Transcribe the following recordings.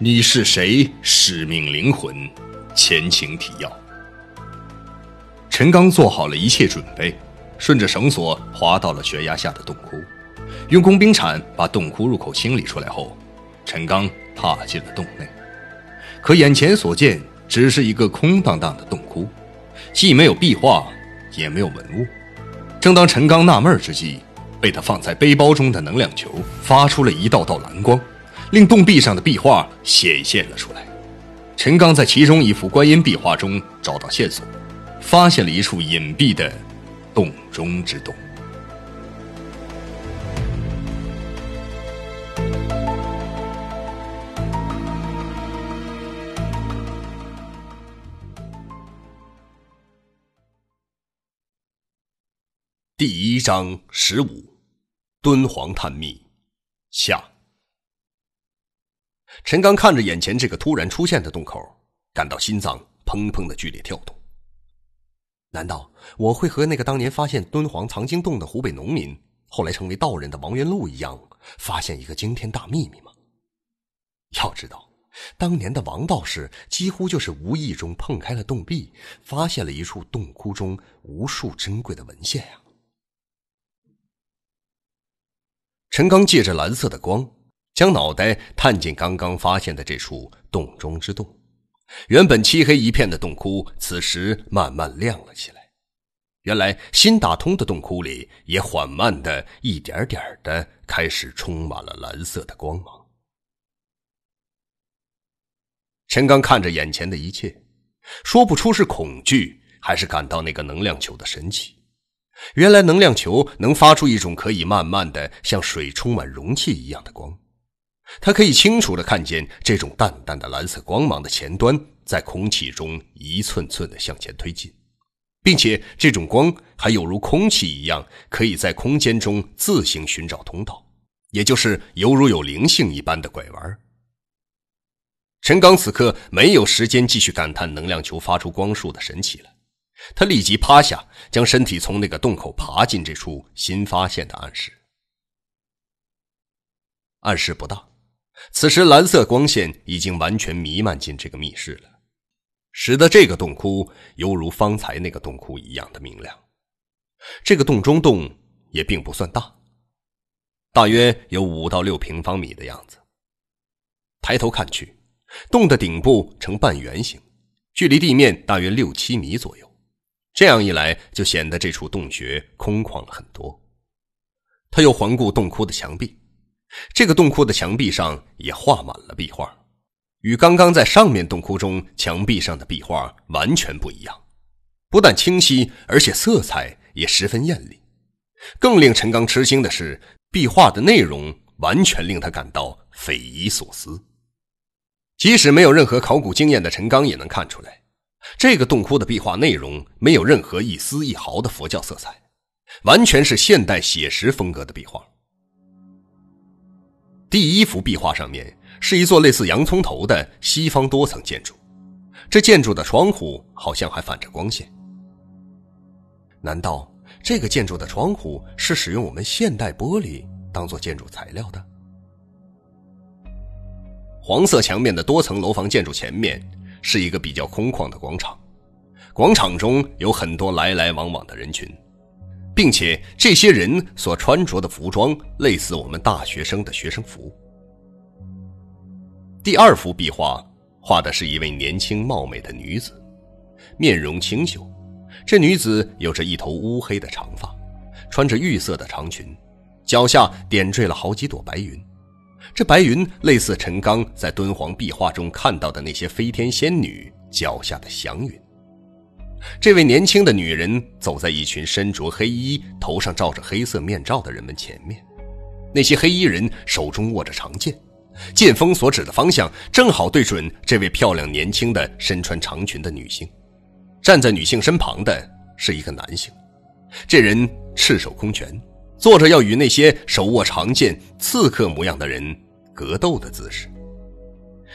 你是谁？使命灵魂，前情提要。陈刚做好了一切准备，顺着绳索滑到了悬崖下的洞窟，用工兵铲把洞窟入口清理出来后，陈刚踏进了洞内。可眼前所见只是一个空荡荡的洞窟，既没有壁画，也没有文物。正当陈刚纳闷之际，被他放在背包中的能量球发出了一道道蓝光。令洞壁上的壁画显现了出来。陈刚在其中一幅观音壁画中找到线索，发现了一处隐蔽的洞中之洞。第一章十五：敦煌探秘下。陈刚看着眼前这个突然出现的洞口，感到心脏砰砰的剧烈跳动。难道我会和那个当年发现敦煌藏经洞的湖北农民，后来成为道人的王元禄一样，发现一个惊天大秘密吗？要知道，当年的王道士几乎就是无意中碰开了洞壁，发现了一处洞窟中无数珍贵的文献呀。陈刚借着蓝色的光。将脑袋探进刚刚发现的这处洞中之洞，原本漆黑一片的洞窟，此时慢慢亮了起来。原来新打通的洞窟里，也缓慢的一点点的开始充满了蓝色的光芒。陈刚看着眼前的一切，说不出是恐惧，还是感到那个能量球的神奇。原来能量球能发出一种可以慢慢的像水充满容器一样的光。他可以清楚的看见这种淡淡的蓝色光芒的前端在空气中一寸寸的向前推进，并且这种光还有如空气一样，可以在空间中自行寻找通道，也就是犹如有灵性一般的拐弯。陈刚此刻没有时间继续感叹能量球发出光束的神奇了，他立即趴下，将身体从那个洞口爬进这处新发现的暗室。暗室不大。此时，蓝色光线已经完全弥漫进这个密室了，使得这个洞窟犹如方才那个洞窟一样的明亮。这个洞中洞也并不算大，大约有五到六平方米的样子。抬头看去，洞的顶部呈半圆形，距离地面大约六七米左右。这样一来，就显得这处洞穴空旷了很多。他又环顾洞窟的墙壁。这个洞窟的墙壁上也画满了壁画，与刚刚在上面洞窟中墙壁上的壁画完全不一样。不但清晰，而且色彩也十分艳丽。更令陈刚吃惊的是，壁画的内容完全令他感到匪夷所思。即使没有任何考古经验的陈刚也能看出来，这个洞窟的壁画内容没有任何一丝一毫的佛教色彩，完全是现代写实风格的壁画。第一幅壁画上面是一座类似洋葱头的西方多层建筑，这建筑的窗户好像还反着光线。难道这个建筑的窗户是使用我们现代玻璃当做建筑材料的？黄色墙面的多层楼房建筑前面是一个比较空旷的广场，广场中有很多来来往往的人群。并且这些人所穿着的服装类似我们大学生的学生服。第二幅壁画画的是一位年轻貌美的女子，面容清秀。这女子有着一头乌黑的长发，穿着玉色的长裙，脚下点缀了好几朵白云。这白云类似陈刚在敦煌壁画中看到的那些飞天仙女脚下的祥云。这位年轻的女人走在一群身着黑衣、头上罩着黑色面罩的人们前面，那些黑衣人手中握着长剑，剑锋所指的方向正好对准这位漂亮、年轻的身穿长裙的女性。站在女性身旁的是一个男性，这人赤手空拳，做着要与那些手握长剑、刺客模样的人格斗的姿势。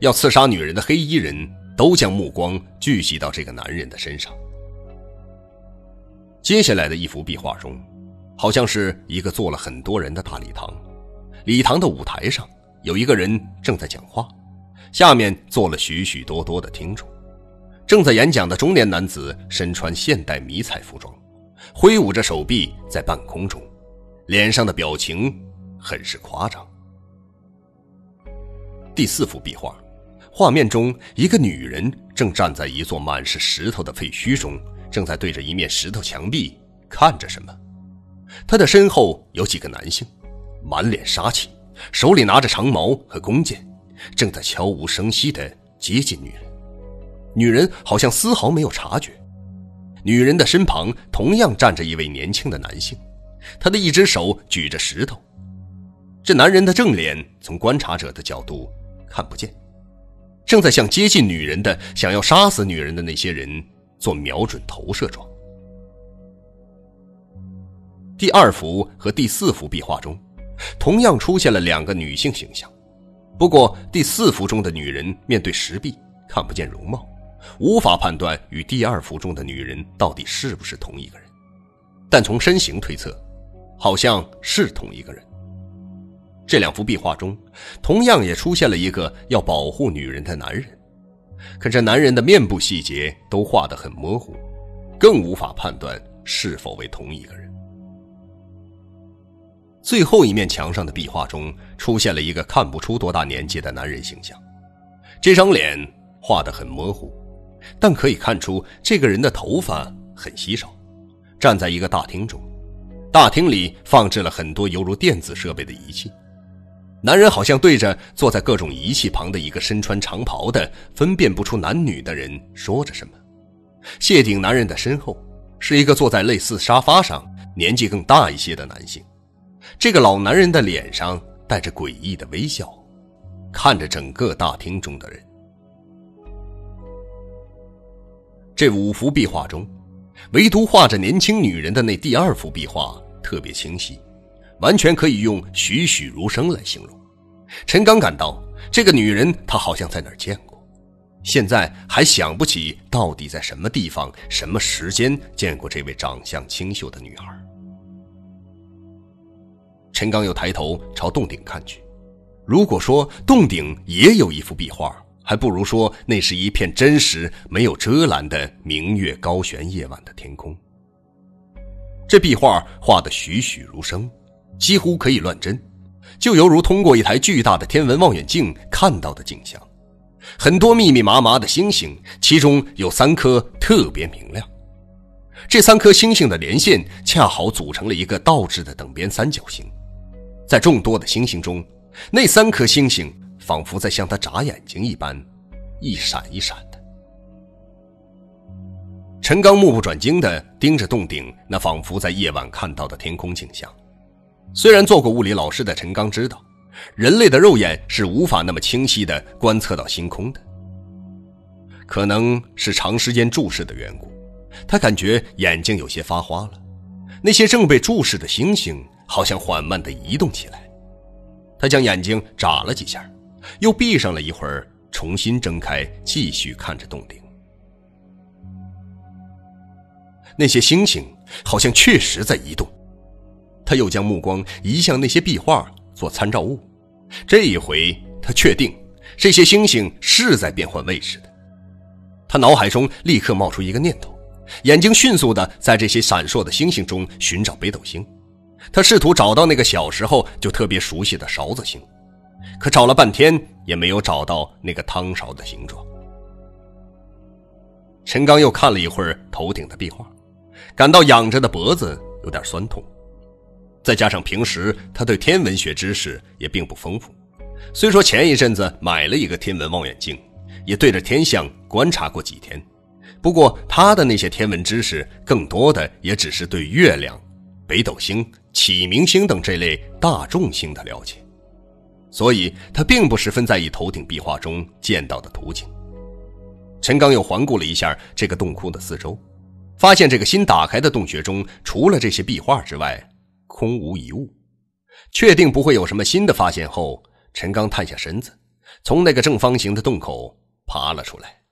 要刺杀女人的黑衣人都将目光聚集到这个男人的身上。接下来的一幅壁画中，好像是一个坐了很多人的大礼堂。礼堂的舞台上有一个人正在讲话，下面坐了许许多多的听众。正在演讲的中年男子身穿现代迷彩服装，挥舞着手臂在半空中，脸上的表情很是夸张。第四幅壁画，画面中一个女人正站在一座满是石头的废墟中，正在对着一面石头墙壁看着什么。他的身后有几个男性，满脸杀气，手里拿着长矛和弓箭，正在悄无声息地接近女人。女人好像丝毫没有察觉。女人的身旁同样站着一位年轻的男性，他的一只手举着石头。这男人的正脸从观察者的角度看不见，正在向接近女人的、想要杀死女人的那些人做瞄准投射状。第二幅和第四幅壁画中，同样出现了两个女性形象，不过第四幅中的女人面对石壁，看不见容貌。无法判断与第二幅中的女人到底是不是同一个人，但从身形推测，好像是同一个人。这两幅壁画中，同样也出现了一个要保护女人的男人，可这男人的面部细节都画得很模糊，更无法判断是否为同一个人。最后一面墙上的壁画中，出现了一个看不出多大年纪的男人形象，这张脸画得很模糊。但可以看出，这个人的头发很稀少。站在一个大厅中，大厅里放置了很多犹如电子设备的仪器。男人好像对着坐在各种仪器旁的一个身穿长袍的、分辨不出男女的人说着什么。谢顶男人的身后是一个坐在类似沙发上、年纪更大一些的男性。这个老男人的脸上带着诡异的微笑，看着整个大厅中的人。这五幅壁画中，唯独画着年轻女人的那第二幅壁画特别清晰，完全可以用栩栩如生来形容。陈刚感到，这个女人他好像在哪儿见过，现在还想不起到底在什么地方、什么时间见过这位长相清秀的女孩。陈刚又抬头朝洞顶看去，如果说洞顶也有一幅壁画。还不如说，那是一片真实、没有遮拦的明月高悬夜晚的天空。这壁画画得栩栩如生，几乎可以乱真，就犹如通过一台巨大的天文望远镜看到的景象。很多密密麻麻的星星，其中有三颗特别明亮。这三颗星星的连线恰好组成了一个倒置的等边三角形。在众多的星星中，那三颗星星。仿佛在向他眨眼睛一般，一闪一闪的。陈刚目不转睛地盯着洞顶那仿佛在夜晚看到的天空景象。虽然做过物理老师的陈刚知道，人类的肉眼是无法那么清晰地观测到星空的。可能是长时间注视的缘故，他感觉眼睛有些发花了。那些正被注视的星星好像缓慢地移动起来。他将眼睛眨了几下。又闭上了一会儿，重新睁开，继续看着洞顶。那些星星好像确实在移动。他又将目光移向那些壁画做参照物，这一回他确定这些星星是在变换位置的。他脑海中立刻冒出一个念头，眼睛迅速的在这些闪烁的星星中寻找北斗星。他试图找到那个小时候就特别熟悉的勺子星。可找了半天也没有找到那个汤勺的形状。陈刚又看了一会儿头顶的壁画，感到仰着的脖子有点酸痛。再加上平时他对天文学知识也并不丰富，虽说前一阵子买了一个天文望远镜，也对着天象观察过几天，不过他的那些天文知识更多的也只是对月亮、北斗星、启明星等这类大众星的了解。所以他并不十分在意头顶壁画中见到的图景。陈刚又环顾了一下这个洞窟的四周，发现这个新打开的洞穴中，除了这些壁画之外，空无一物。确定不会有什么新的发现后，陈刚探下身子，从那个正方形的洞口爬了出来。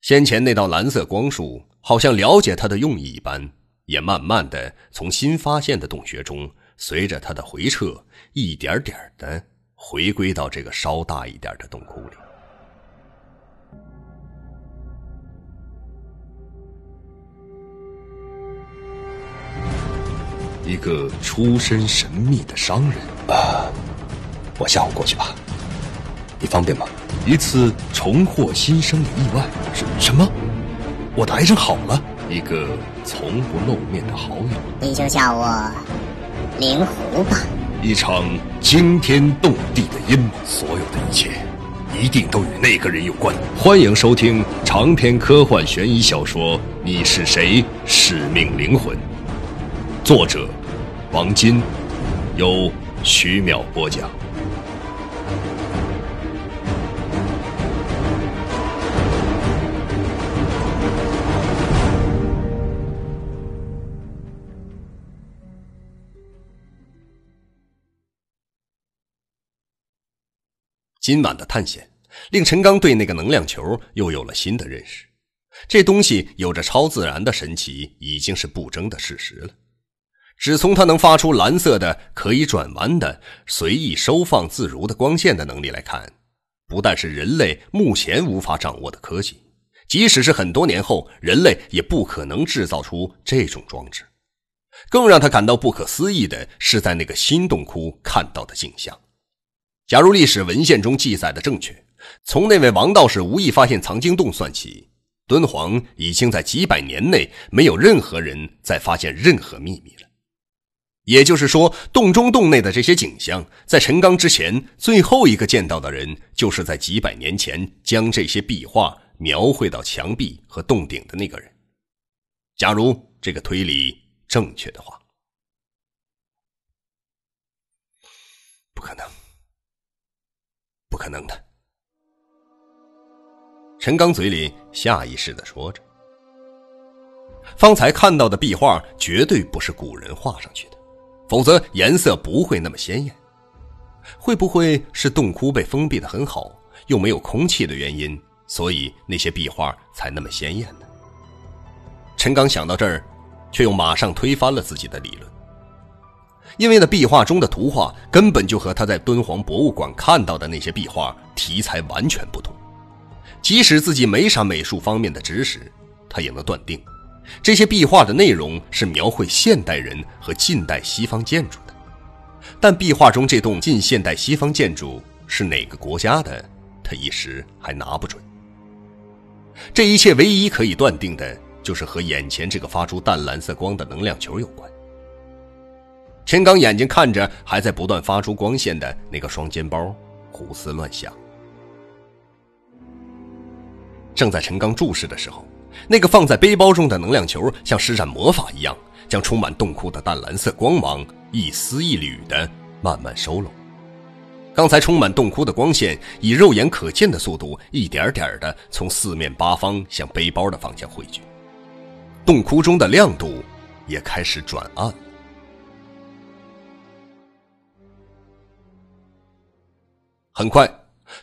先前那道蓝色光束好像了解他的用意一般，也慢慢的从新发现的洞穴中。随着他的回撤，一点点的回归到这个稍大一点的洞窟里。一个出身神秘的商人啊，我下午过去吧，你方便吗？一次重获新生的意外，什什么？我的癌症好了？一个从不露面的好友，你就叫我灵狐吧。一场惊天动地的阴谋，所有的一切一定都与那个人有关。欢迎收听长篇科幻悬疑小说《你是谁？使命灵魂》，作者。王金，由徐淼播讲。今晚的探险令陈刚对那个能量球又有了新的认识。这东西有着超自然的神奇，已经是不争的事实了。只从它能发出蓝色的、可以转弯的、随意收放自如的光线的能力来看，不但是人类目前无法掌握的科技，即使是很多年后，人类也不可能制造出这种装置。更让他感到不可思议的是，在那个新洞窟看到的景象。假如历史文献中记载的正确，从那位王道士无意发现藏经洞算起，敦煌已经在几百年内没有任何人再发现任何秘密。也就是说，洞中洞内的这些景象，在陈刚之前，最后一个见到的人，就是在几百年前将这些壁画描绘到墙壁和洞顶的那个人。假如这个推理正确的话，不可能，不可能的。陈刚嘴里下意识的说着：“方才看到的壁画绝对不是古人画上去的。”否则颜色不会那么鲜艳，会不会是洞窟被封闭的很好，又没有空气的原因，所以那些壁画才那么鲜艳呢？陈刚想到这儿，却又马上推翻了自己的理论，因为那壁画中的图画根本就和他在敦煌博物馆看到的那些壁画题材完全不同，即使自己没啥美术方面的知识，他也能断定。这些壁画的内容是描绘现代人和近代西方建筑的，但壁画中这栋近现代西方建筑是哪个国家的，他一时还拿不准。这一切唯一可以断定的就是和眼前这个发出淡蓝色光的能量球有关。陈刚眼睛看着还在不断发出光线的那个双肩包，胡思乱想。正在陈刚注视的时候。那个放在背包中的能量球，像施展魔法一样，将充满洞窟的淡蓝色光芒一丝一缕的慢慢收拢。刚才充满洞窟的光线，以肉眼可见的速度，一点点的从四面八方向背包的方向汇聚。洞窟中的亮度也开始转暗。很快。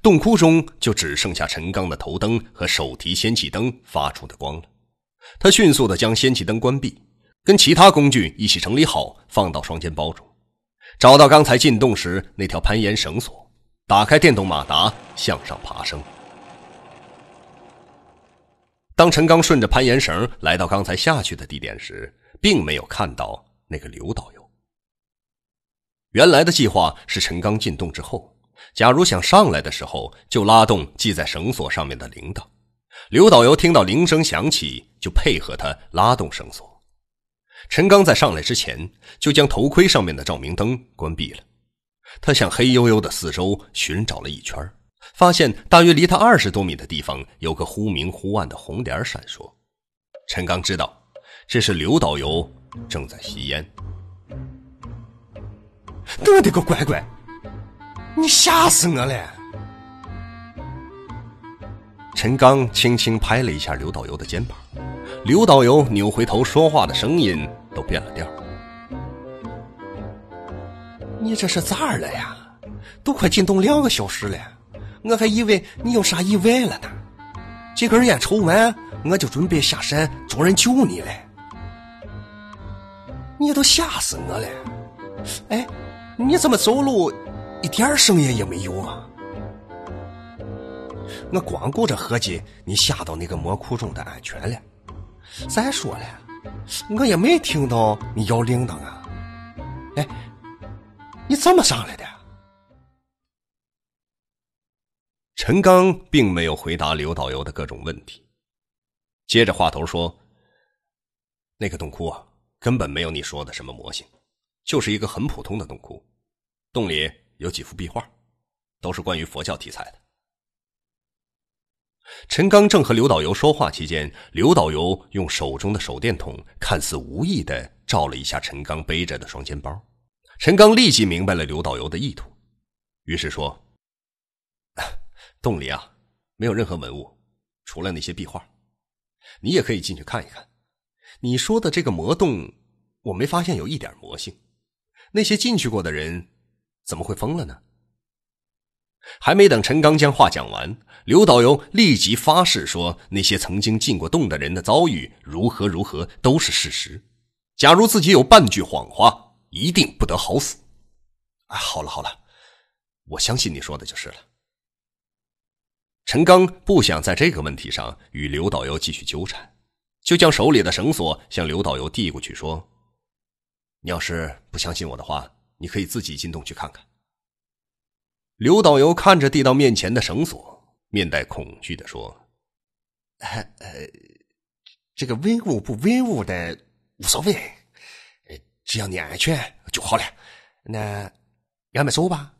洞窟中就只剩下陈刚的头灯和手提氙气灯发出的光了。他迅速的将氙气灯关闭，跟其他工具一起整理好，放到双肩包中，找到刚才进洞时那条攀岩绳索，打开电动马达向上爬升。当陈刚顺着攀岩绳来到刚才下去的地点时，并没有看到那个刘导游。原来的计划是陈刚进洞之后。假如想上来的时候就拉动系在绳索上面的铃铛，刘导游听到铃声响起就配合他拉动绳索。陈刚在上来之前就将头盔上面的照明灯关闭了，他向黑黝黝的四周寻找了一圈，发现大约离他二十多米的地方有个忽明忽暗的红点闪烁。陈刚知道这是刘导游正在吸烟。我的个乖乖！你吓死我了！陈刚轻轻拍了一下刘导游的肩膀，刘导游扭回头，说话的声音都变了调。你这是咋了呀？都快进洞两个小时了，我还以为你有啥意外了呢。这根烟抽完，我就准备下山找人救你了。你都吓死我了！哎，你怎么走路？一点声音也没有啊！我光顾着合计你下到那个魔窟中的安全了。再说了，我也没听到你摇铃铛啊！哎，你怎么上来的？陈刚并没有回答刘导游的各种问题，接着话头说：“那个洞窟啊，根本没有你说的什么魔性，就是一个很普通的洞窟，洞里有几幅壁画，都是关于佛教题材的。”陈刚正和刘导游说话期间，刘导游用手中的手电筒看似无意的照了一下陈刚背着的双肩包。陈刚立即明白了刘导游的意图，于是说：“洞里啊，没有任何文物，除了那些壁画。你也可以进去看一看。你说的这个魔洞，我没发现有一点魔性。那些进去过的人，怎么会疯了呢？”还没等陈刚将话讲完，刘导游立即发誓说：“那些曾经进过洞的人的遭遇如何如何都是事实。假如自己有半句谎话，一定不得好死。”哎，好了好了，我相信你说的就是了。陈刚不想在这个问题上与刘导游继续纠缠，就将手里的绳索向刘导游递过去，说：“你要是不相信我的话，你可以自己进洞去看看。”刘导游看着递到面前的绳索，面带恐惧的说：“呃，这个文物不文物的无所谓，只要你安全就好了。那俺们走吧。”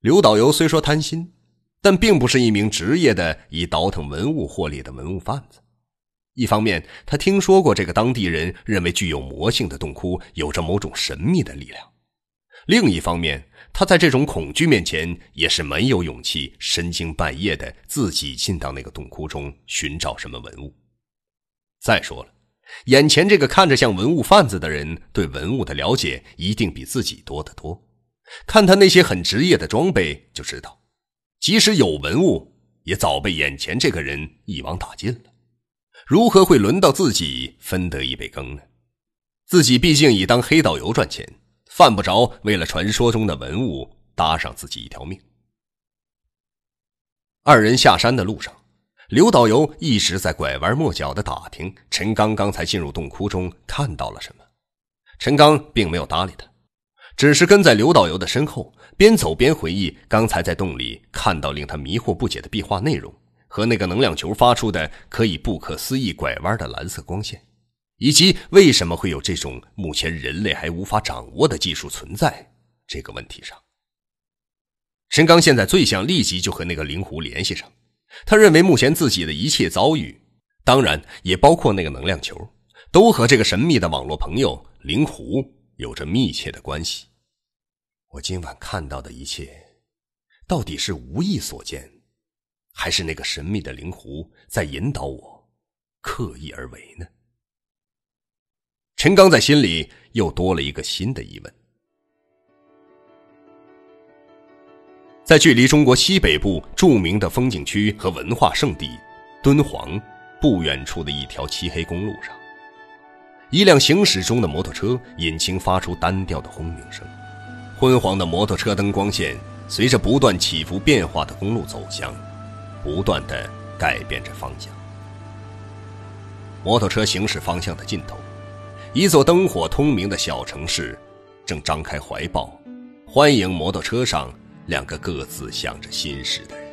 刘导游虽说贪心，但并不是一名职业的以倒腾文物获利的文物贩子。一方面，他听说过这个当地人认为具有魔性的洞窟有着某种神秘的力量；另一方面，他在这种恐惧面前，也是没有勇气深更半夜的自己进到那个洞窟中寻找什么文物。再说了，眼前这个看着像文物贩子的人，对文物的了解一定比自己多得多。看他那些很职业的装备，就知道，即使有文物，也早被眼前这个人一网打尽了。如何会轮到自己分得一杯羹呢？自己毕竟以当黑导游赚钱。犯不着为了传说中的文物搭上自己一条命。二人下山的路上，刘导游一直在拐弯抹角的打听陈刚刚才进入洞窟中看到了什么。陈刚并没有搭理他，只是跟在刘导游的身后，边走边回忆刚才在洞里看到令他迷惑不解的壁画内容和那个能量球发出的可以不可思议拐弯的蓝色光线。以及为什么会有这种目前人类还无法掌握的技术存在这个问题上，陈刚现在最想立即就和那个灵狐联系上。他认为目前自己的一切遭遇，当然也包括那个能量球，都和这个神秘的网络朋友灵狐有着密切的关系。我今晚看到的一切，到底是无意所见，还是那个神秘的灵狐在引导我，刻意而为呢？陈刚在心里又多了一个新的疑问。在距离中国西北部著名的风景区和文化圣地敦煌不远处的一条漆黑公路上，一辆行驶中的摩托车引擎发出单调的轰鸣声，昏黄的摩托车灯光线随着不断起伏变化的公路走向，不断的改变着方向。摩托车行驶方向的尽头。一座灯火通明的小城市，正张开怀抱，欢迎摩托车上两个各自想着心事的人。